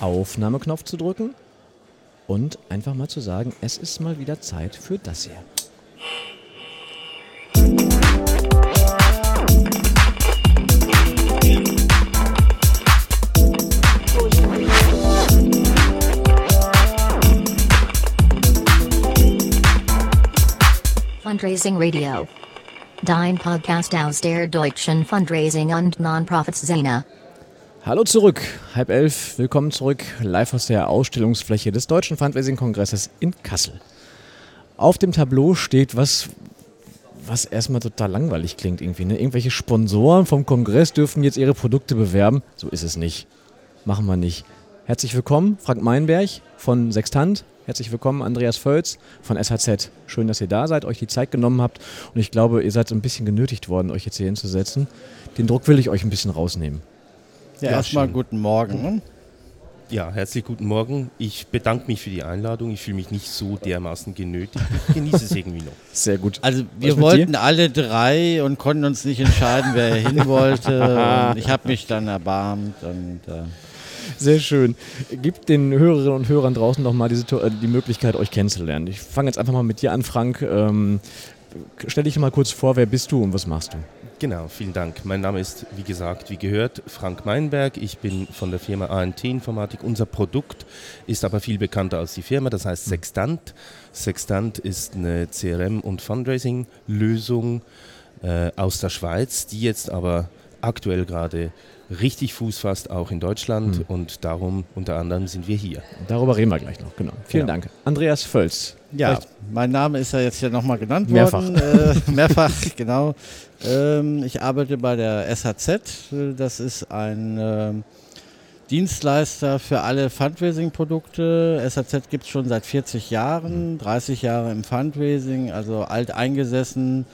Aufnahmeknopf zu drücken und einfach mal zu sagen, es ist mal wieder Zeit für das hier. Fundraising Radio. Dein Podcast aus der deutschen Fundraising und Non-Profits-Szene. Hallo zurück, halb elf, willkommen zurück, live aus der Ausstellungsfläche des Deutschen Fundraising-Kongresses in Kassel. Auf dem Tableau steht was, was erstmal total langweilig klingt irgendwie. Ne? Irgendwelche Sponsoren vom Kongress dürfen jetzt ihre Produkte bewerben. So ist es nicht. Machen wir nicht. Herzlich willkommen, Frank Meinberg von Sextant. Herzlich willkommen, Andreas Völz von SHZ. Schön, dass ihr da seid, euch die Zeit genommen habt. Und ich glaube, ihr seid ein bisschen genötigt worden, euch jetzt hier hinzusetzen. Den Druck will ich euch ein bisschen rausnehmen. Ja, erstmal guten Morgen. Ja, herzlich guten Morgen. Ich bedanke mich für die Einladung. Ich fühle mich nicht so dermaßen genötigt. Ich genieße es irgendwie noch. Sehr gut. Also wir wollten dir? alle drei und konnten uns nicht entscheiden, wer hin wollte. ich habe mich dann erbarmt und äh sehr schön. Gibt den Hörerinnen und Hörern draußen noch mal die, äh, die Möglichkeit, euch kennenzulernen. Ich fange jetzt einfach mal mit dir an, Frank. Ähm, stell dich mal kurz vor, wer bist du und was machst du? Genau, vielen Dank. Mein Name ist, wie gesagt, wie gehört, Frank Meinberg. Ich bin von der Firma ANT Informatik. Unser Produkt ist aber viel bekannter als die Firma, das heißt Sextant. Sextant ist eine CRM- und Fundraising-Lösung äh, aus der Schweiz, die jetzt aber aktuell gerade richtig Fuß fasst, auch in Deutschland. Mhm. Und darum unter anderem sind wir hier. Darüber reden wir gleich noch, genau. Vielen genau. Dank. Andreas Völz. Ja, Vielleicht mein Name ist ja jetzt ja nochmal genannt mehrfach. worden. Äh, mehrfach, genau. Ähm, ich arbeite bei der SHZ. Das ist ein äh, Dienstleister für alle Fundraising-Produkte. SHZ gibt es schon seit 40 Jahren, 30 Jahre im Fundraising, also alt eingesessen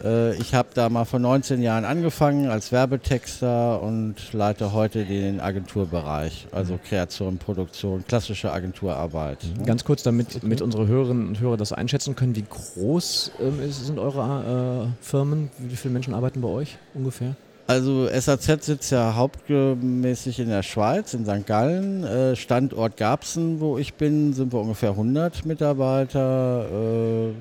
ich habe da mal vor 19 Jahren angefangen als Werbetexter und leite heute den Agenturbereich, also mhm. Kreation, Produktion, klassische Agenturarbeit. Mhm. Ganz kurz, damit mit unsere Hörerinnen und Hörer das einschätzen können, wie groß ähm, sind eure äh, Firmen? Wie viele Menschen arbeiten bei euch ungefähr? Also SAZ sitzt ja hauptmäßig in der Schweiz, in St. Gallen. Äh, Standort Garbsen, wo ich bin, sind wir ungefähr 100 Mitarbeiter. Äh,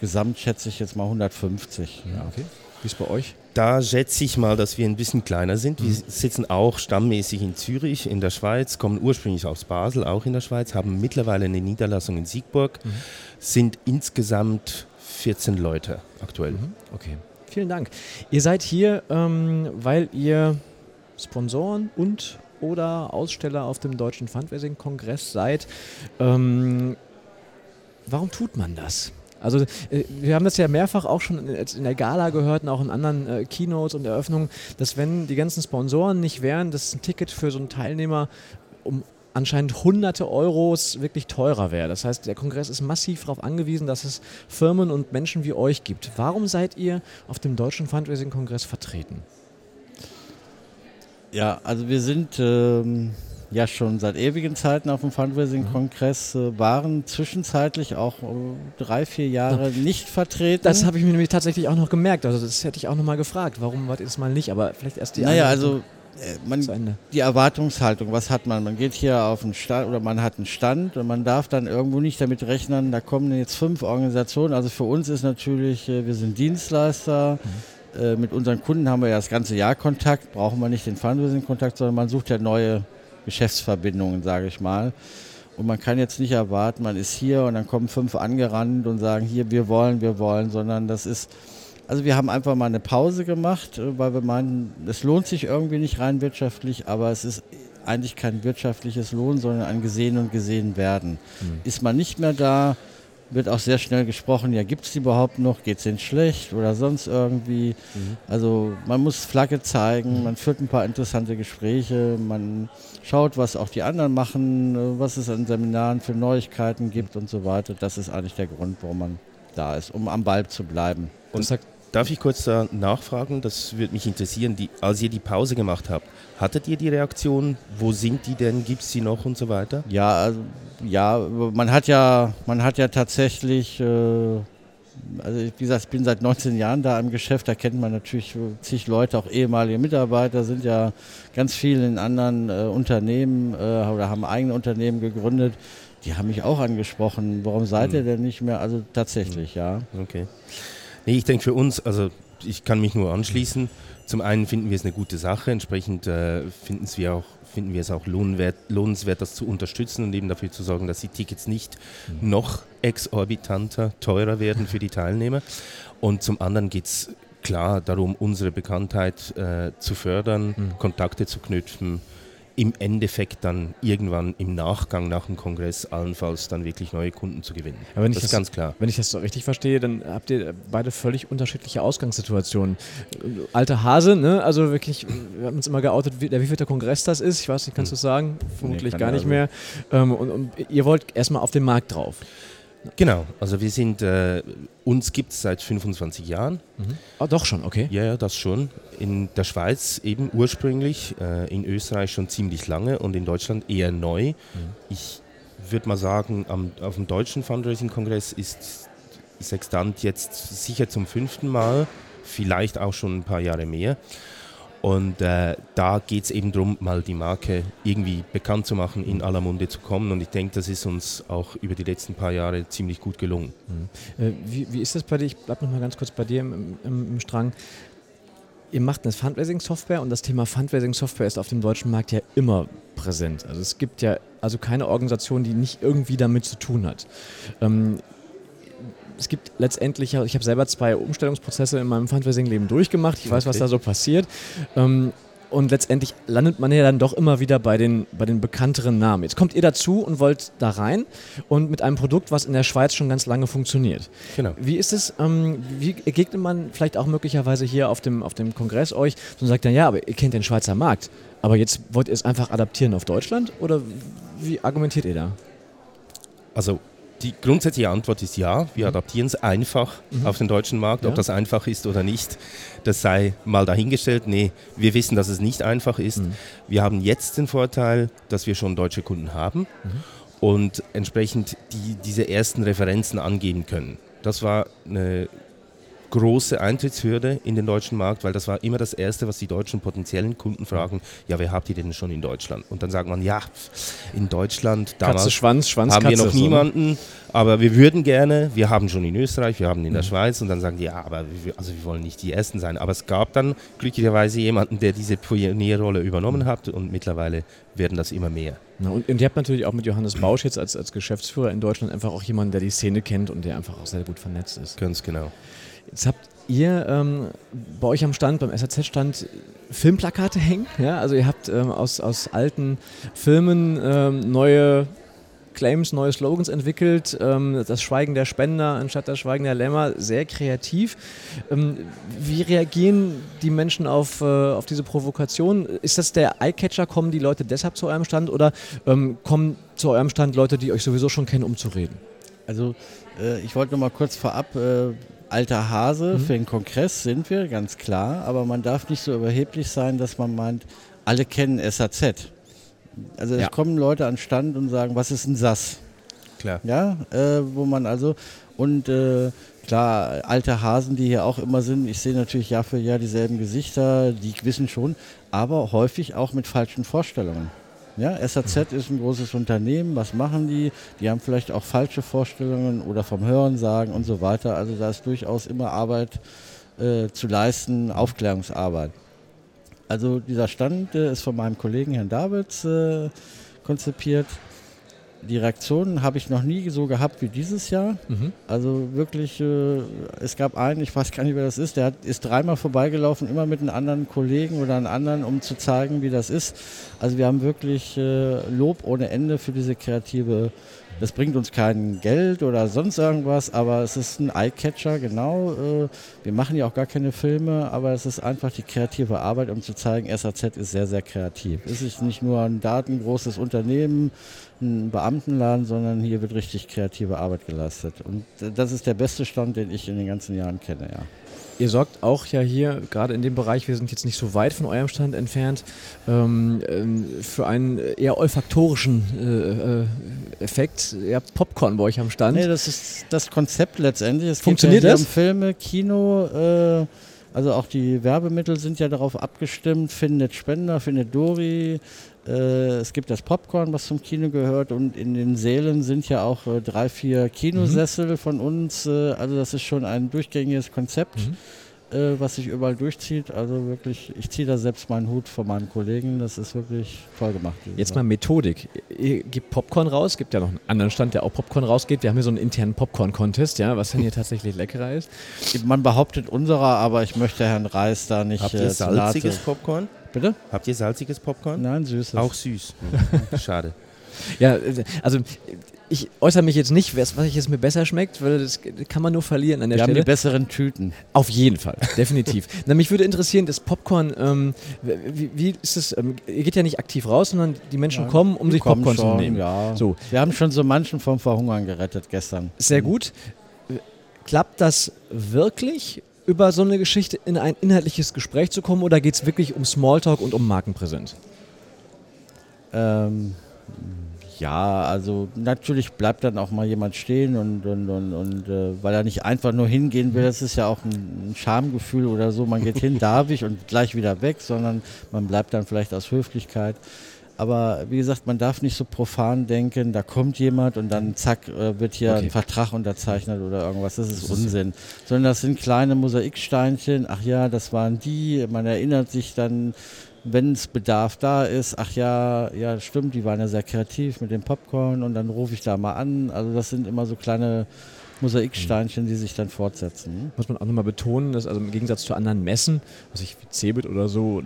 Gesamt schätze ich jetzt mal 150. Ja, okay. Wie ist bei euch? Da schätze ich mal, dass wir ein bisschen kleiner sind. Wir mhm. sitzen auch stammmäßig in Zürich, in der Schweiz, kommen ursprünglich aus Basel, auch in der Schweiz, haben mittlerweile eine Niederlassung in Siegburg, mhm. sind insgesamt 14 Leute aktuell. Mhm. Okay, vielen Dank. Ihr seid hier, ähm, weil ihr Sponsoren und oder Aussteller auf dem Deutschen Fundraising-Kongress seid. Ähm, warum tut man das? Also äh, wir haben das ja mehrfach auch schon in der Gala gehört und auch in anderen äh, Keynotes und Eröffnungen, dass wenn die ganzen Sponsoren nicht wären, dass ein Ticket für so einen Teilnehmer um anscheinend hunderte Euros wirklich teurer wäre. Das heißt, der Kongress ist massiv darauf angewiesen, dass es Firmen und Menschen wie euch gibt. Warum seid ihr auf dem Deutschen Fundraising-Kongress vertreten? Ja, also wir sind ähm, ja schon seit ewigen Zeiten auf dem Fundraising-Kongress, äh, waren zwischenzeitlich auch äh, drei, vier Jahre ja. nicht vertreten. Das habe ich mir nämlich tatsächlich auch noch gemerkt. Also das hätte ich auch noch mal gefragt. Warum ihr das mal nicht? Aber vielleicht erst die Naja, also äh, man, die Erwartungshaltung, was hat man? Man geht hier auf einen Stand oder man hat einen Stand und man darf dann irgendwo nicht damit rechnen, da kommen jetzt fünf Organisationen. Also für uns ist natürlich, äh, wir sind Dienstleister. Mhm. Mit unseren Kunden haben wir ja das ganze Jahr Kontakt, brauchen wir nicht den Fundraising-Kontakt, sondern man sucht ja neue Geschäftsverbindungen, sage ich mal. Und man kann jetzt nicht erwarten, man ist hier und dann kommen fünf angerannt und sagen, hier, wir wollen, wir wollen, sondern das ist, also wir haben einfach mal eine Pause gemacht, äh, weil wir meinen, es lohnt sich irgendwie nicht rein wirtschaftlich, aber es ist eigentlich kein wirtschaftliches Lohn, sondern ein Gesehen und Gesehen werden. Mhm. Ist man nicht mehr da, wird auch sehr schnell gesprochen, ja, gibt es die überhaupt noch, geht es denen schlecht oder sonst irgendwie. Mhm. Also man muss Flagge zeigen, mhm. man führt ein paar interessante Gespräche, man schaut, was auch die anderen machen, was es an Seminaren für Neuigkeiten gibt und so weiter. Das ist eigentlich der Grund, warum man da ist, um am Ball zu bleiben. Und sagt, darf ich kurz da nachfragen? Das würde mich interessieren. Die, als ihr die Pause gemacht habt, hattet ihr die Reaktion? Wo sind die denn? Gibt es sie noch und so weiter? Ja, also, ja, man hat ja, man hat ja tatsächlich äh, Also wie gesagt, ich bin seit 19 Jahren da im Geschäft, da kennt man natürlich zig Leute, auch ehemalige Mitarbeiter, sind ja ganz viele in anderen äh, Unternehmen äh, oder haben eigene Unternehmen gegründet. Die haben mich auch angesprochen, warum seid ihr hm. denn nicht mehr? Also tatsächlich, ja. Okay. Nee, ich denke für uns, also ich kann mich nur anschließen. Zum einen finden wir es eine gute Sache, entsprechend äh, finden wir auch finden wir es auch lohnwert, lohnenswert, das zu unterstützen und eben dafür zu sorgen, dass die Tickets nicht mhm. noch exorbitanter, teurer werden für die Teilnehmer. Und zum anderen geht es klar darum, unsere Bekanntheit äh, zu fördern, mhm. Kontakte zu knüpfen, im Endeffekt dann irgendwann im Nachgang nach dem Kongress allenfalls dann wirklich neue Kunden zu gewinnen. das, das, ist ganz klar. Wenn ich das so richtig verstehe, dann habt ihr beide völlig unterschiedliche Ausgangssituationen. Alter Hase, ne? also wirklich, wir haben uns immer geoutet, wie, wie viel der Kongress das ist. Ich weiß nicht, kannst hm. du sagen? Vermutlich nee, gar nicht also. mehr. Ähm, und, und ihr wollt erstmal auf den Markt drauf. Genau, also wir sind, äh, uns gibt es seit 25 Jahren. Mhm. Ah, doch schon, okay. Ja, ja, das schon. In der Schweiz eben ursprünglich, äh, in Österreich schon ziemlich lange und in Deutschland eher neu. Mhm. Ich würde mal sagen, am, auf dem deutschen Fundraising-Kongress ist Sextant jetzt sicher zum fünften Mal, vielleicht auch schon ein paar Jahre mehr. Und äh, da geht es eben darum, mal die Marke irgendwie bekannt zu machen, in aller Munde zu kommen. Und ich denke, das ist uns auch über die letzten paar Jahre ziemlich gut gelungen. Mhm. Äh, wie, wie, ist das bei dir? Ich bleibe noch mal ganz kurz bei dir im, im, im Strang. Ihr macht eine Fundraising-Software und das Thema Fundraising-Software ist auf dem deutschen Markt ja immer präsent. Also es gibt ja also keine Organisation, die nicht irgendwie damit zu tun hat. Ähm, es gibt letztendlich, ich habe selber zwei Umstellungsprozesse in meinem Fundraising-Leben durchgemacht. Ich weiß, was da so passiert. Ähm, und letztendlich landet man ja dann doch immer wieder bei den, bei den bekannteren Namen. Jetzt kommt ihr dazu und wollt da rein und mit einem Produkt, was in der Schweiz schon ganz lange funktioniert. Genau. Wie ist es, ähm, wie ergegnet man vielleicht auch möglicherweise hier auf dem, auf dem Kongress euch und sagt dann, ja, aber ihr kennt den Schweizer Markt, aber jetzt wollt ihr es einfach adaptieren auf Deutschland oder wie argumentiert ihr da? Also die grundsätzliche Antwort ist ja, wir mhm. adaptieren es einfach mhm. auf den deutschen Markt. Ob ja. das einfach ist oder nicht, das sei mal dahingestellt. Nee, wir wissen, dass es nicht einfach ist. Mhm. Wir haben jetzt den Vorteil, dass wir schon deutsche Kunden haben mhm. und entsprechend die, diese ersten Referenzen angeben können. Das war eine große Eintrittshürde in den deutschen Markt, weil das war immer das Erste, was die deutschen potenziellen Kunden fragen, ja, wer habt ihr denn schon in Deutschland? Und dann sagt man, ja, in Deutschland damals Katze, Schwanz, Schwanz, haben Katze, wir noch so. niemanden, aber wir würden gerne, wir haben schon in Österreich, wir haben in der mhm. Schweiz und dann sagen die, ja, aber wir, also wir wollen nicht die Ersten sein. Aber es gab dann glücklicherweise jemanden, der diese Pionierrolle übernommen hat und mittlerweile werden das immer mehr. Na, und, und ihr habt natürlich auch mit Johannes Bausch jetzt als, als Geschäftsführer in Deutschland einfach auch jemanden, der die Szene kennt und der einfach auch sehr gut vernetzt ist. Ganz genau. Jetzt habt ihr ähm, bei euch am Stand, beim SAZ-Stand, Filmplakate hängen. Ja? Also ihr habt ähm, aus, aus alten Filmen ähm, neue Claims, neue Slogans entwickelt. Ähm, das Schweigen der Spender anstatt das Schweigen der Lämmer, sehr kreativ. Ähm, wie reagieren die Menschen auf, äh, auf diese Provokation? Ist das der Eyecatcher? Kommen die Leute deshalb zu eurem Stand oder ähm, kommen zu eurem Stand Leute, die euch sowieso schon kennen, um zu reden? Also äh, ich wollte noch mal kurz vorab äh, alter Hase, mhm. für den Kongress sind wir, ganz klar, aber man darf nicht so überheblich sein, dass man meint, alle kennen SAZ. Also ja. es kommen Leute an Stand und sagen, was ist ein SAS? Klar. Ja, äh, wo man also, und äh, klar, alte Hasen, die hier auch immer sind, ich sehe natürlich Jahr für Jahr dieselben Gesichter, die wissen schon, aber häufig auch mit falschen Vorstellungen. Ja, SAZ ist ein großes Unternehmen. Was machen die? Die haben vielleicht auch falsche Vorstellungen oder vom Hören sagen und so weiter. Also da ist durchaus immer Arbeit äh, zu leisten, Aufklärungsarbeit. Also dieser Stand äh, ist von meinem Kollegen Herrn Davids äh, konzipiert die Reaktionen habe ich noch nie so gehabt wie dieses Jahr. Mhm. Also wirklich, äh, es gab einen, ich weiß gar nicht, wer das ist, der hat, ist dreimal vorbeigelaufen, immer mit einem anderen Kollegen oder einem anderen, um zu zeigen, wie das ist. Also wir haben wirklich äh, Lob ohne Ende für diese kreative das bringt uns kein Geld oder sonst irgendwas, aber es ist ein Eyecatcher, genau. Äh, wir machen ja auch gar keine Filme, aber es ist einfach die kreative Arbeit, um zu zeigen, SAZ ist sehr, sehr kreativ. Es ist nicht nur ein datengroßes Unternehmen, ein Beamtenladen, sondern hier wird richtig kreative Arbeit geleistet. Und das ist der beste Stand, den ich in den ganzen Jahren kenne, ja. Ihr sorgt auch ja hier, gerade in dem Bereich, wir sind jetzt nicht so weit von eurem Stand entfernt, ähm, ähm für einen eher olfaktorischen äh, äh, Effekt, ihr habt Popcorn bei euch am Stand. Nee, das ist das Konzept letztendlich. Es Funktioniert geht ja das? Um Filme, Kino, äh, also auch die Werbemittel sind ja darauf abgestimmt, findet Spender, findet Dori. Äh, es gibt das Popcorn, was zum Kino gehört und in den Sälen sind ja auch äh, drei, vier Kinosessel mhm. von uns. Äh, also das ist schon ein durchgängiges Konzept. Mhm äh, was sich überall durchzieht. Also wirklich, ich ziehe da selbst meinen Hut von meinem Kollegen. Das ist wirklich toll gemacht. Jetzt mal Methodik. Ihr gebt Popcorn raus, gibt ja noch einen anderen Stand, der auch Popcorn rausgeht. Wir haben hier so einen internen Popcorn-Contest, ja, was denn hier tatsächlich leckerer ist. Man behauptet unserer, aber ich möchte Herrn Reis da nicht. Habt ihr äh, salziges Popcorn? Bitte? Habt ihr salziges Popcorn? Nein, süßes. Auch süß. Schade. Ja, also ich äußere mich jetzt nicht, was es mir besser schmeckt, weil das kann man nur verlieren an der Wir Stelle. Wir haben die besseren Tüten. Auf jeden Fall, definitiv. Na, mich würde interessieren, das Popcorn, ähm, wie, wie, ist es, ähm, ihr geht ja nicht aktiv raus, sondern die Menschen ja, kommen, um sich Popcorn schon, zu nehmen. Ja. So. Wir haben schon so manchen vom Verhungern gerettet gestern. Sehr mhm. gut. Klappt das wirklich? über so eine Geschichte in ein inhaltliches Gespräch zu kommen oder geht es wirklich um Smalltalk und um Markenpräsenz? Ähm, ja, also natürlich bleibt dann auch mal jemand stehen und, und, und, und äh, weil er nicht einfach nur hingehen will, das ist ja auch ein, ein Schamgefühl oder so, man geht hin, darf ich und gleich wieder weg, sondern man bleibt dann vielleicht aus Höflichkeit. Aber wie gesagt, man darf nicht so profan denken, da kommt jemand und dann zack, äh, wird hier okay. ein Vertrag unterzeichnet oder irgendwas. Das ist Unsinn. Sondern das sind kleine Mosaiksteinchen. Ach ja, das waren die. Man erinnert sich dann wenn es Bedarf da ist, ach ja, ja, stimmt, die waren ja sehr kreativ mit dem Popcorn und dann rufe ich da mal an. Also das sind immer so kleine Mosaiksteinchen, die sich dann fortsetzen. Muss man auch nochmal betonen, dass also im Gegensatz zu anderen Messen, was ich wie Cebit oder so,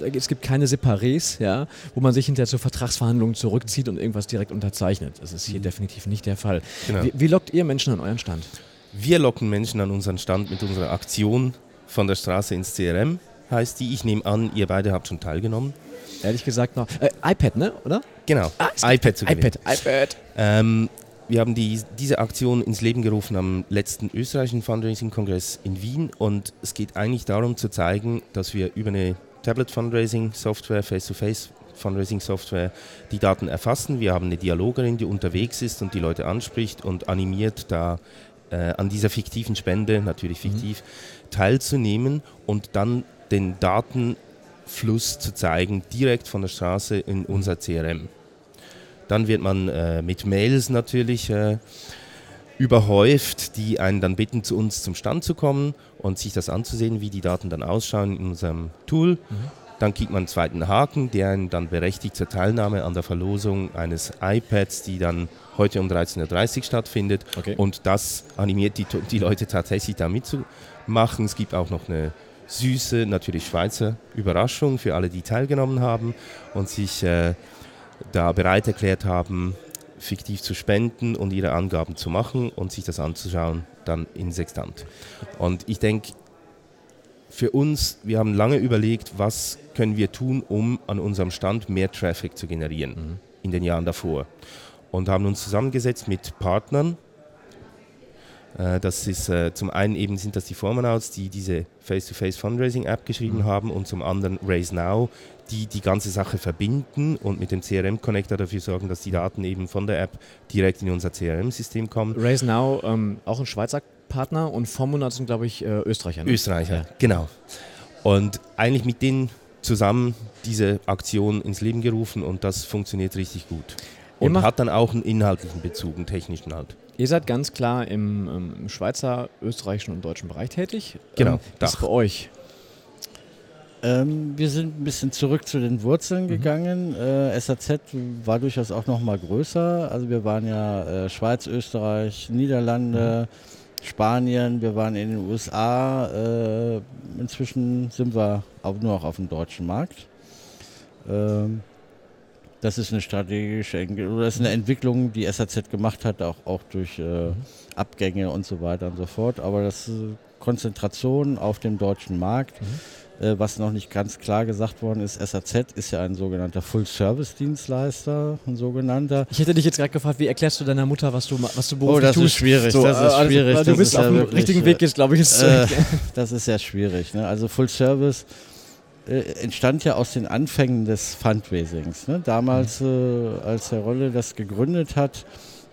es gibt keine Separés, ja, wo man sich hinterher zur Vertragsverhandlungen zurückzieht und irgendwas direkt unterzeichnet. Das ist hier mhm. definitiv nicht der Fall. Genau. Wie, wie lockt ihr Menschen an euren Stand? Wir locken Menschen an unseren Stand mit unserer Aktion von der Straße ins CRM heißt die. Ich nehme an, ihr beide habt schon teilgenommen. Ehrlich gesagt noch. Äh, iPad, ne? Oder? Genau. Ah, iPad zu gewinnen. iPad, iPad. Ähm, wir haben die, diese Aktion ins Leben gerufen am letzten österreichischen Fundraising-Kongress in Wien und es geht eigentlich darum zu zeigen, dass wir über eine Tablet-Fundraising-Software, Face-to-Face-Fundraising-Software die Daten erfassen. Wir haben eine Dialogerin, die unterwegs ist und die Leute anspricht und animiert, da äh, an dieser fiktiven Spende, natürlich fiktiv, mhm. teilzunehmen und dann den Datenfluss zu zeigen, direkt von der Straße in unser CRM. Dann wird man äh, mit Mails natürlich äh, überhäuft, die einen dann bitten, zu uns zum Stand zu kommen und sich das anzusehen, wie die Daten dann ausschauen in unserem Tool. Mhm. Dann kriegt man einen zweiten Haken, der einen dann berechtigt zur Teilnahme an der Verlosung eines iPads, die dann heute um 13.30 Uhr stattfindet. Okay. Und das animiert die, die Leute tatsächlich da mitzumachen. Es gibt auch noch eine süße, natürlich Schweizer Überraschung für alle, die teilgenommen haben und sich äh, da bereit erklärt haben, fiktiv zu spenden und ihre Angaben zu machen und sich das anzuschauen, dann in Sextant. Und ich denke, für uns, wir haben lange überlegt, was können wir tun, um an unserem Stand mehr Traffic zu generieren mhm. in den Jahren davor. Und haben uns zusammengesetzt mit Partnern, das ist äh, zum einen eben sind das die Formanouts, die diese Face-to-Face Fundraising App geschrieben mhm. haben und zum anderen Raise Now, die die ganze Sache verbinden und mit dem CRM Connector dafür sorgen, dass die Daten eben von der App direkt in unser CRM-System kommen. Raise Now, ähm, auch ein Schweizer Partner und Formanouts sind, glaube ich, äh, Österreicher. Ne? Österreicher, ja. genau. Und eigentlich mit denen zusammen diese Aktion ins Leben gerufen und das funktioniert richtig gut. Und hat dann auch einen inhaltlichen Bezug, einen technischen halt. Ihr seid ganz klar im, ähm, im Schweizer, österreichischen und deutschen Bereich tätig. Genau. Ähm, das bei euch? Ähm, wir sind ein bisschen zurück zu den Wurzeln mhm. gegangen. Äh, SAZ war durchaus auch noch mal größer. Also wir waren ja äh, Schweiz, Österreich, Niederlande, mhm. Spanien, wir waren in den USA. Äh, inzwischen sind wir auch nur noch auf dem deutschen Markt. Ähm, das ist eine strategische oder das ist eine Entwicklung, die SAZ gemacht hat, auch, auch durch äh, Abgänge und so weiter und so fort. Aber das ist Konzentration auf dem deutschen Markt. Mhm. Äh, was noch nicht ganz klar gesagt worden ist, SAZ ist ja ein sogenannter Full-Service-Dienstleister, ein sogenannter. Ich hätte dich jetzt gerade gefragt, wie erklärst du deiner Mutter, was du, was du beruflich Oh, das tust? ist schwierig, so, das ist also, schwierig. Du bist auf ja dem richtigen Weg, ist, glaube ich. Äh, das ist sehr schwierig. Ne? Also Full-Service äh, entstand ja aus den Anfängen des Fundraisings. Ne? Damals, äh, als Herr Rolle das gegründet hat,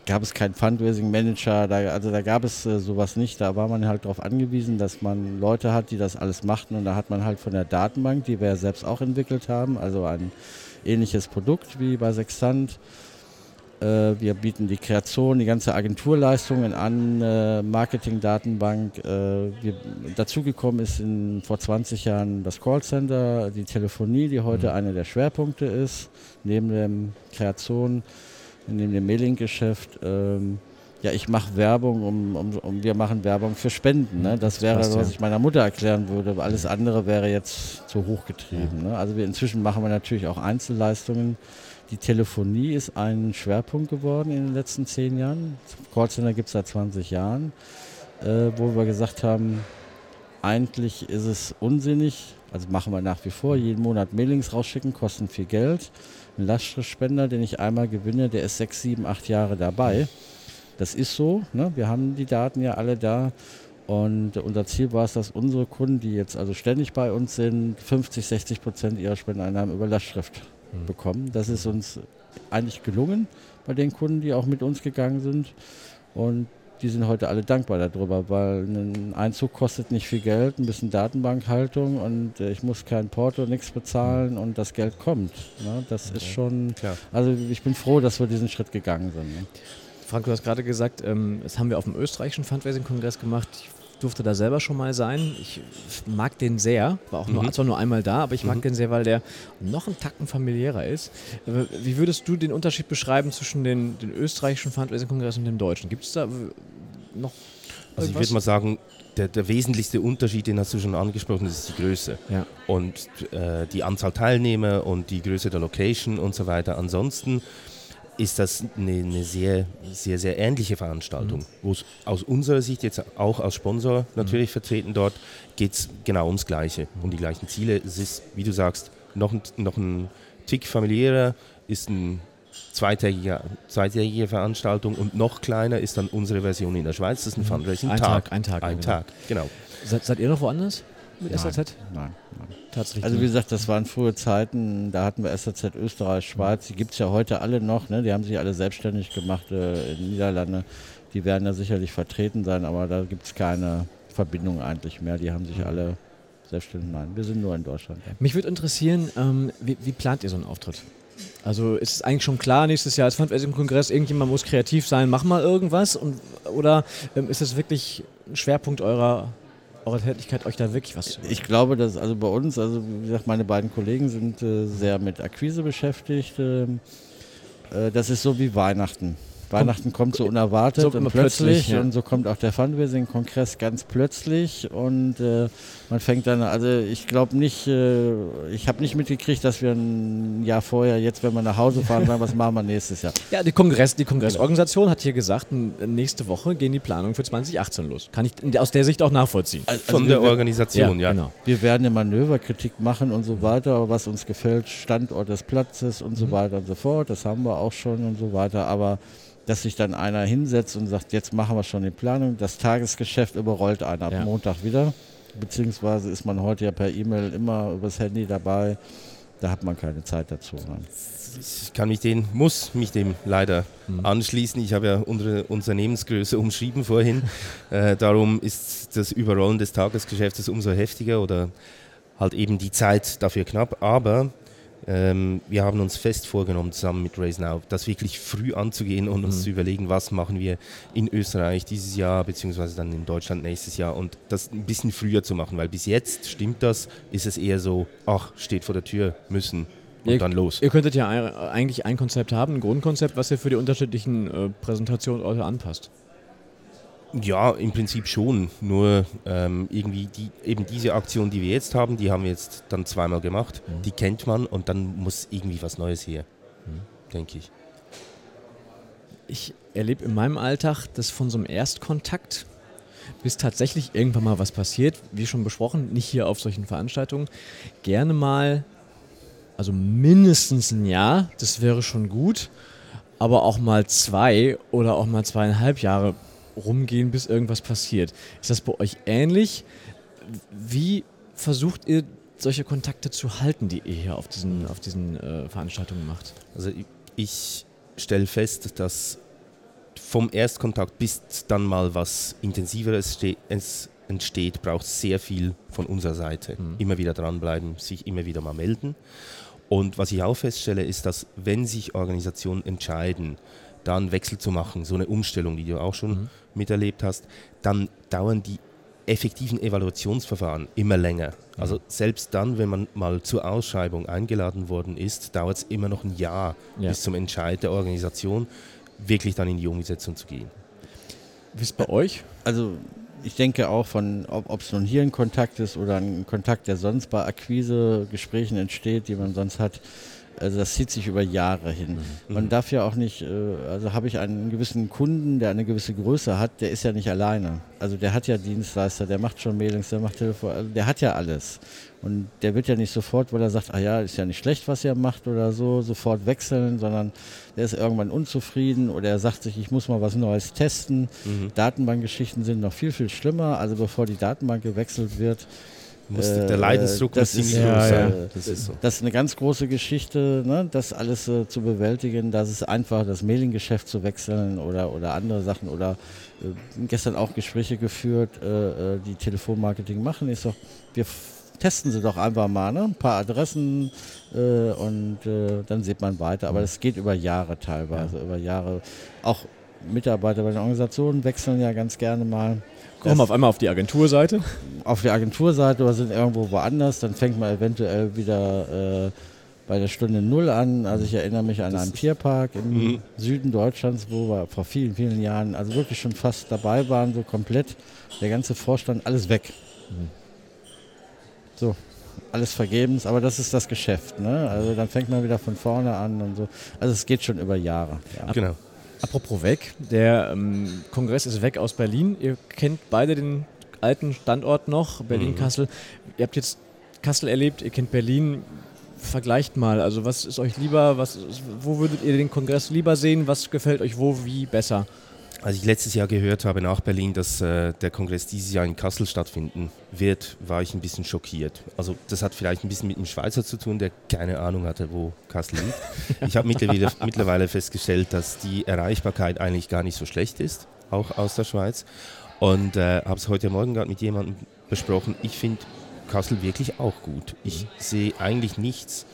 gab es keinen Fundraising-Manager, da, also da gab es äh, sowas nicht. Da war man halt darauf angewiesen, dass man Leute hat, die das alles machten. Und da hat man halt von der Datenbank, die wir ja selbst auch entwickelt haben, also ein ähnliches Produkt wie bei Sextant, äh, wir bieten die Kreation, die ganze Agenturleistungen an, äh, Marketing-Datenbank. Äh, dazugekommen ist in, vor 20 Jahren das Callcenter, die Telefonie, die heute mhm. einer der Schwerpunkte ist, neben der Kreation, neben dem Mailing-Geschäft. Ähm, ja, ich mache Werbung, um, um, um, wir machen Werbung für Spenden. Ne? Das, das wäre, passt, was ja. ich meiner Mutter erklären würde. Alles andere wäre jetzt zu hoch getrieben. Ne? Also wir, inzwischen machen wir natürlich auch Einzelleistungen die Telefonie ist ein Schwerpunkt geworden in den letzten zehn Jahren. Callcenter gibt es seit 20 Jahren, äh, wo wir gesagt haben, eigentlich ist es unsinnig, also machen wir nach wie vor, jeden Monat Mailings rausschicken, kosten viel Geld. Ein Lastschriftspender, den ich einmal gewinne, der ist sechs, sieben, acht Jahre dabei. Das ist so, ne? wir haben die Daten ja alle da. Und unser Ziel war es, dass unsere Kunden, die jetzt also ständig bei uns sind, 50, 60 Prozent ihrer Spendeneinnahmen über Lastschrift. Bekommen. Das ist uns eigentlich gelungen bei den Kunden, die auch mit uns gegangen sind. Und die sind heute alle dankbar darüber, weil ein Einzug kostet nicht viel Geld, ein bisschen Datenbankhaltung und äh, ich muss kein Porto, nichts bezahlen und das Geld kommt. Ne? Das okay. ist schon, Klar. also ich bin froh, dass wir diesen Schritt gegangen sind. Ne? Frank, du hast gerade gesagt, ähm, das haben wir auf dem österreichischen Fundraising-Kongress gemacht. Ich durfte da selber schon mal sein. Ich mag den sehr, war auch nur, mhm. zwar nur einmal da, aber ich mag mhm. den sehr, weil der noch einen Tacken familiärer ist. Wie würdest du den Unterschied beschreiben zwischen den, den österreichischen Fundraising-Kongress und dem deutschen? Gibt es da noch also ich würde mal sagen, der, der, wesentlichste Unterschied, den hast du schon angesprochen, ist die Größe. Ja. Und äh, die Anzahl Teilnehmer und die Größe der Location und so weiter. Ansonsten ist das eine, eine, sehr, sehr, sehr ähnliche Veranstaltung, mhm. wo es aus unserer Sicht jetzt auch als Sponsor natürlich mhm. vertreten dort, geht es genau ums Gleiche, um die gleichen Ziele. Es ist, wie du sagst, noch ein, noch ein Tick familiärer, ist eine zweitägige, zweitägige Veranstaltung und noch kleiner ist dann unsere Version in der Schweiz. Das ist ein mhm. Fundraising-Tag. Ein Tag, ein Tag. Ein Tag, genau. Seid, seid ihr noch woanders mit nein, SAZ? Nein, nein. Tatsächlich. Also wie gesagt, das waren frühe Zeiten, da hatten wir SAZ Österreich, Schweiz, die gibt es ja heute alle noch, ne? die haben sich alle selbstständig gemacht äh, in den Niederlanden. Die werden da sicherlich vertreten sein, aber da gibt es keine Verbindung eigentlich mehr. Die haben sich alle selbstständig. Nein, wir sind nur in Deutschland. Ja. Mich würde interessieren, ähm, wie, wie plant ihr so einen Auftritt? Also ist es eigentlich schon klar, nächstes Jahr als Fundraising-Kongress, irgendjemand muss kreativ sein, mach mal irgendwas? Und, oder ähm, ist es wirklich ein Schwerpunkt eurer eure Tätigkeit euch da wirklich was Ich glaube, dass also bei uns, also wie gesagt, meine beiden Kollegen sind äh, sehr mit Akquise beschäftigt. Ähm, äh, das ist so wie Weihnachten. Weihnachten kommt so unerwartet so und plötzlich, plötzlich ja. und so kommt auch der Fundraising-Kongress ganz plötzlich und äh, man fängt dann, also ich glaube nicht, äh, ich habe nicht mitgekriegt, dass wir ein Jahr vorher, jetzt wenn wir nach Hause fahren, sagen, was machen wir nächstes Jahr. Ja, die Kongress, die Kongressorganisation hat hier gesagt, nächste Woche gehen die Planungen für 2018 los. Kann ich aus der Sicht auch nachvollziehen. Also Von der Organisation, ja, ja. Genau. Wir werden eine Manöverkritik machen und so weiter, was uns gefällt, Standort des Platzes und so mhm. weiter und so fort, das haben wir auch schon und so weiter, aber dass sich dann einer hinsetzt und sagt, jetzt machen wir schon die Planung. Das Tagesgeschäft überrollt einen ab ja. Montag wieder. Beziehungsweise ist man heute ja per E-Mail immer übers Handy dabei. Da hat man keine Zeit dazu. Nein. Ich kann mich den, muss mich dem leider mhm. anschließen. Ich habe ja unsere Unternehmensgröße umschrieben vorhin. äh, darum ist das Überrollen des Tagesgeschäftes umso heftiger oder halt eben die Zeit dafür knapp. Aber ähm, wir haben uns fest vorgenommen, zusammen mit Raise Now, das wirklich früh anzugehen und uns mhm. zu überlegen, was machen wir in Österreich dieses Jahr, beziehungsweise dann in Deutschland nächstes Jahr und das ein bisschen früher zu machen, weil bis jetzt stimmt das, ist es eher so, ach, steht vor der Tür, müssen, und ihr, dann los. Ihr könntet ja eigentlich ein Konzept haben, ein Grundkonzept, was ihr für die unterschiedlichen äh, Präsentationsorte anpasst. Ja, im Prinzip schon. Nur ähm, irgendwie die, eben diese Aktion, die wir jetzt haben, die haben wir jetzt dann zweimal gemacht. Mhm. Die kennt man und dann muss irgendwie was Neues her, mhm. denke ich. Ich erlebe in meinem Alltag, dass von so einem Erstkontakt bis tatsächlich irgendwann mal was passiert, wie schon besprochen, nicht hier auf solchen Veranstaltungen, gerne mal, also mindestens ein Jahr, das wäre schon gut, aber auch mal zwei oder auch mal zweieinhalb Jahre rumgehen, bis irgendwas passiert. Ist das bei euch ähnlich? Wie versucht ihr solche Kontakte zu halten, die ihr hier auf diesen, auf diesen äh, Veranstaltungen macht? Also ich stelle fest, dass vom Erstkontakt bis dann mal was Intensiveres entsteht, braucht sehr viel von unserer Seite. Mhm. Immer wieder dranbleiben, sich immer wieder mal melden. Und was ich auch feststelle, ist, dass wenn sich Organisationen entscheiden, da einen Wechsel zu machen, so eine Umstellung, die du auch schon mhm. miterlebt hast, dann dauern die effektiven Evaluationsverfahren immer länger. Also mhm. selbst dann, wenn man mal zur Ausschreibung eingeladen worden ist, dauert es immer noch ein Jahr ja. bis zum Entscheid der Organisation, wirklich dann in die Umsetzung zu gehen. Wie ist bei euch? Also ich denke auch von, ob es nun hier ein Kontakt ist oder ein Kontakt, der sonst bei Akquise-Gesprächen entsteht, die man sonst hat, also das zieht sich über Jahre hin. Mhm. Man darf ja auch nicht, äh, also habe ich einen gewissen Kunden, der eine gewisse Größe hat, der ist ja nicht alleine. Also der hat ja Dienstleister, der macht schon Mailings, der macht Telefon, also der hat ja alles. Und der wird ja nicht sofort, weil er sagt, ah ja, ist ja nicht schlecht, was er macht oder so, sofort wechseln, sondern der ist irgendwann unzufrieden oder er sagt sich, ich muss mal was Neues testen. Mhm. Datenbankgeschichten sind noch viel, viel schlimmer. Also bevor die Datenbank gewechselt wird, musste, der Leidensdruck das muss ziemlich groß sein. Das ist, so. das ist eine ganz große Geschichte, ne? das alles äh, zu bewältigen. Das ist einfach, das Mailinggeschäft zu wechseln oder, oder andere Sachen. Oder äh, gestern auch Gespräche geführt, äh, äh die Telefonmarketing machen. Ich sage, wir testen sie doch einfach mal, ne? ein paar Adressen äh, und äh, dann sieht man weiter. Aber das geht über Jahre teilweise, ja. über Jahre. Auch Mitarbeiter bei den Organisationen wechseln ja ganz gerne mal. Kommen auf einmal auf die Agenturseite? Auf die Agenturseite oder sind irgendwo woanders, dann fängt man eventuell wieder äh, bei der Stunde Null an. Also ich erinnere mich an das einen Tierpark im mhm. Süden Deutschlands, wo wir vor vielen, vielen Jahren also wirklich schon fast dabei waren, so komplett der ganze Vorstand, alles weg. Mhm. So, alles vergebens, aber das ist das Geschäft. Ne? Also dann fängt man wieder von vorne an und so. Also es geht schon über Jahre. Ja. Genau. Apropos weg, der ähm, Kongress ist weg aus Berlin. Ihr kennt beide den alten Standort noch, Berlin-Kassel. Mhm. Ihr habt jetzt Kassel erlebt, ihr kennt Berlin. Vergleicht mal, also was ist euch lieber, was, wo würdet ihr den Kongress lieber sehen, was gefällt euch wo, wie besser? Als ich letztes Jahr gehört habe nach Berlin, dass äh, der Kongress dieses Jahr in Kassel stattfinden wird, war ich ein bisschen schockiert. Also das hat vielleicht ein bisschen mit dem Schweizer zu tun, der keine Ahnung hatte, wo Kassel liegt. Ich habe mittlerweile, mittlerweile festgestellt, dass die Erreichbarkeit eigentlich gar nicht so schlecht ist, auch aus der Schweiz. Und äh, habe es heute Morgen gerade mit jemandem besprochen. Ich finde Kassel wirklich auch gut. Ich sehe eigentlich nichts,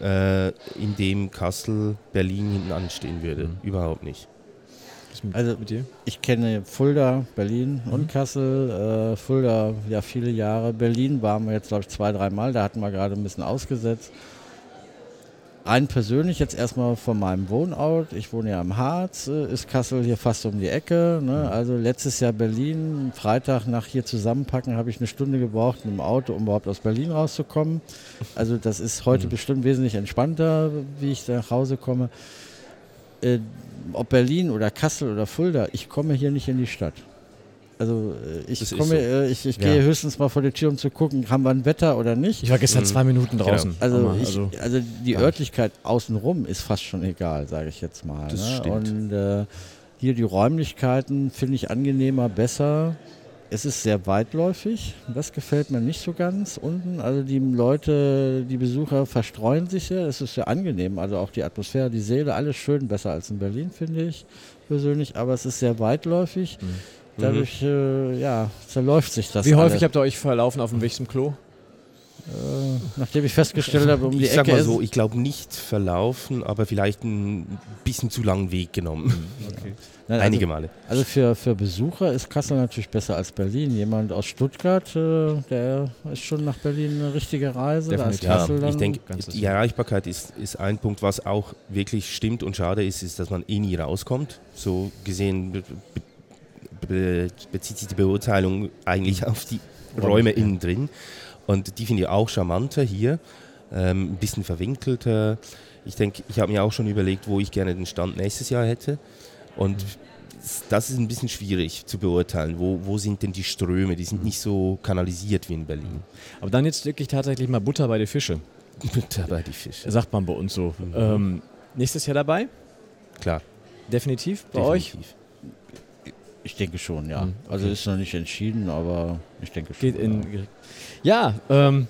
äh, in dem Kassel Berlin hinten anstehen würde. Mhm. Überhaupt nicht also mit dir? Ich kenne Fulda, Berlin mhm. und Kassel. Äh, Fulda ja viele Jahre. Berlin waren wir jetzt, glaube ich, zwei, dreimal. Da hatten wir gerade ein bisschen ausgesetzt. Rein persönlich jetzt erstmal von meinem Wohnort. Ich wohne ja im Harz, äh, ist Kassel hier fast um die Ecke. Ne? Mhm. Also letztes Jahr Berlin, Freitag nach hier zusammenpacken, habe ich eine Stunde gebraucht mit dem Auto, um überhaupt aus Berlin rauszukommen. Also das ist heute mhm. bestimmt wesentlich entspannter, wie ich da nach Hause komme. Äh, ob Berlin oder Kassel oder Fulda, ich komme hier nicht in die Stadt. Also äh, ich komme, so. äh, ich, ich ja. gehe höchstens mal vor die Tür, um zu gucken, haben wir ein Wetter oder nicht. Ich war gestern mhm. zwei Minuten draußen. Also, ich, also, also, die ja. Örtlichkeit außenrum ist fast schon egal, sage ich jetzt mal. Das ne? stimmt. Und äh, hier die Räumlichkeiten finde ich angenehmer, besser. Es ist sehr weitläufig, das gefällt mir nicht so ganz unten. Also die Leute, die Besucher verstreuen sich sehr, es ist sehr angenehm. Also auch die Atmosphäre, die Seele, alles schön, besser als in Berlin, finde ich persönlich. Aber es ist sehr weitläufig. Mhm. Dadurch, äh, ja, zerläuft sich das. Wie häufig alle. habt ihr euch verlaufen auf dem Weg zum Klo? Äh, nachdem ich festgestellt habe, um die ich Ecke. Sag mal so, ich glaube nicht verlaufen, aber vielleicht ein bisschen zu langen Weg genommen. Mhm, okay. Nein, Einige also, Male. Also für, für Besucher ist Kassel natürlich besser als Berlin. Jemand aus Stuttgart, äh, der ist schon nach Berlin eine richtige Reise. Definitiv. Da ja, ich denke, die Erreichbarkeit ist, ist ein Punkt, was auch wirklich stimmt und schade ist, ist, dass man eh nie rauskommt. So gesehen be, be, bezieht sich die Beurteilung eigentlich auf die Räume innen drin. Und die finde ich auch charmanter hier, ähm, ein bisschen verwinkelter. Ich denke, ich habe mir auch schon überlegt, wo ich gerne den Stand nächstes Jahr hätte. Und mhm. das ist ein bisschen schwierig zu beurteilen. Wo, wo sind denn die Ströme? Die sind mhm. nicht so kanalisiert wie in Berlin. Aber dann jetzt wirklich tatsächlich mal Butter bei den Fische. Butter bei den Fische. Sagt man bei uns so. Mhm. Ähm, nächstes Jahr dabei? Klar. Definitiv bei Definitiv. euch? Ich denke schon, ja. Mhm. Also ist noch nicht entschieden, aber ich denke schon. Geht in, ja, ja ähm,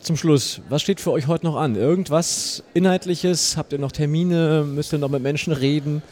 zum Schluss, was steht für euch heute noch an? Irgendwas Inhaltliches? Habt ihr noch Termine? Müsst ihr noch mit Menschen reden?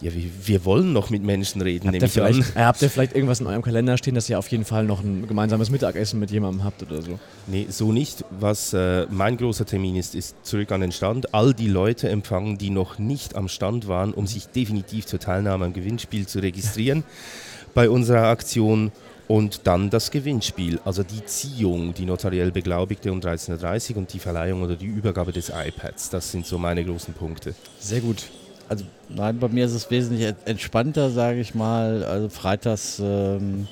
Ja, wir, wir wollen noch mit Menschen reden. Habt ihr, vielleicht, äh, habt ihr vielleicht irgendwas in eurem Kalender stehen, dass ihr auf jeden Fall noch ein gemeinsames Mittagessen mit jemandem habt oder so? Nee, so nicht. Was äh, mein großer Termin ist, ist zurück an den Stand. All die Leute empfangen, die noch nicht am Stand waren, um sich definitiv zur Teilnahme am Gewinnspiel zu registrieren bei unserer Aktion. Und dann das Gewinnspiel, also die Ziehung, die notariell beglaubigte um 13.30 Uhr und die Verleihung oder die Übergabe des iPads. Das sind so meine großen Punkte. Sehr gut also nein, bei mir ist es wesentlich entspannter, sage ich mal. Also freitags, ähm,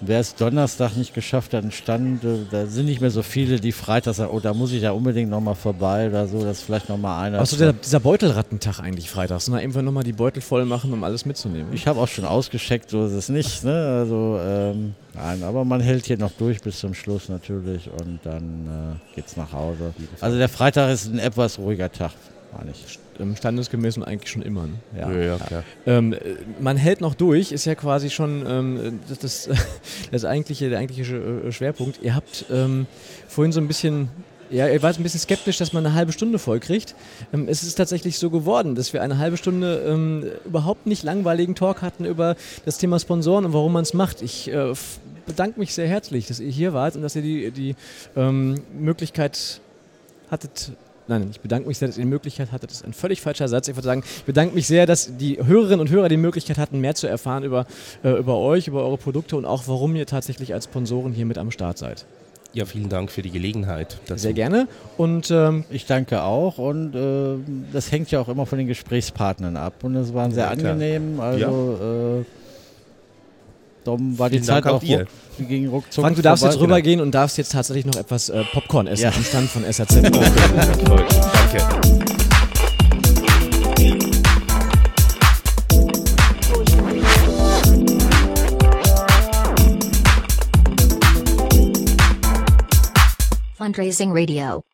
wer es Donnerstag nicht geschafft hat, Stand, äh, da sind nicht mehr so viele, die freitags sagen, oh, da muss ich ja unbedingt nochmal vorbei oder so, das ist vielleicht nochmal einer. Achso, der, dieser Beutelrattentag eigentlich freitags, ne? Einfach nochmal die Beutel voll machen, um alles mitzunehmen. Ich habe auch schon ausgescheckt, so ist es nicht, ne? Also, ähm, nein, aber man hält hier noch durch bis zum Schluss natürlich und dann äh, geht's nach Hause. Also der Freitag ist ein etwas ruhiger Tag, meine ich standesgemäß und eigentlich schon immer. Ne? Ja, ja, ja klar. Ähm, man hält noch durch, ist ja quasi schon ähm, das, das, das, eigentliche, der eigentliche äh, Schwerpunkt. Ihr habt ähm, vorhin so ein bisschen ja, ihr wart ein bisschen skeptisch, dass man eine halbe Stunde voll kriegt. Ähm, es ist tatsächlich so geworden, dass wir eine halbe Stunde ähm, überhaupt nicht langweiligen Talk hatten über das Thema Sponsoren und warum man es macht. Ich äh, bedanke mich sehr herzlich, dass ihr hier wart und dass ihr die, die ähm, Möglichkeit hattet, Nein, ich bedanke mich sehr, dass ihr die Möglichkeit hattet. Das ist ein völlig falscher Satz. Ich würde sagen, ich bedanke mich sehr, dass die Hörerinnen und Hörer die Möglichkeit hatten, mehr zu erfahren über, äh, über euch, über eure Produkte und auch, warum ihr tatsächlich als Sponsoren hier mit am Start seid. Ja, vielen Dank für die Gelegenheit. Dazu. Sehr gerne. Und ähm, ich danke auch. Und äh, das hängt ja auch immer von den Gesprächspartnern ab. Und es waren sehr ja, angenehm. Also ja. äh, Darum war Vielen die Zeit Dank auch dir. ging ruckzuck. Frank, du darfst jetzt rübergehen und darfst jetzt tatsächlich noch etwas äh, Popcorn essen ja. am Stand von SAZ. Danke. Fundraising Radio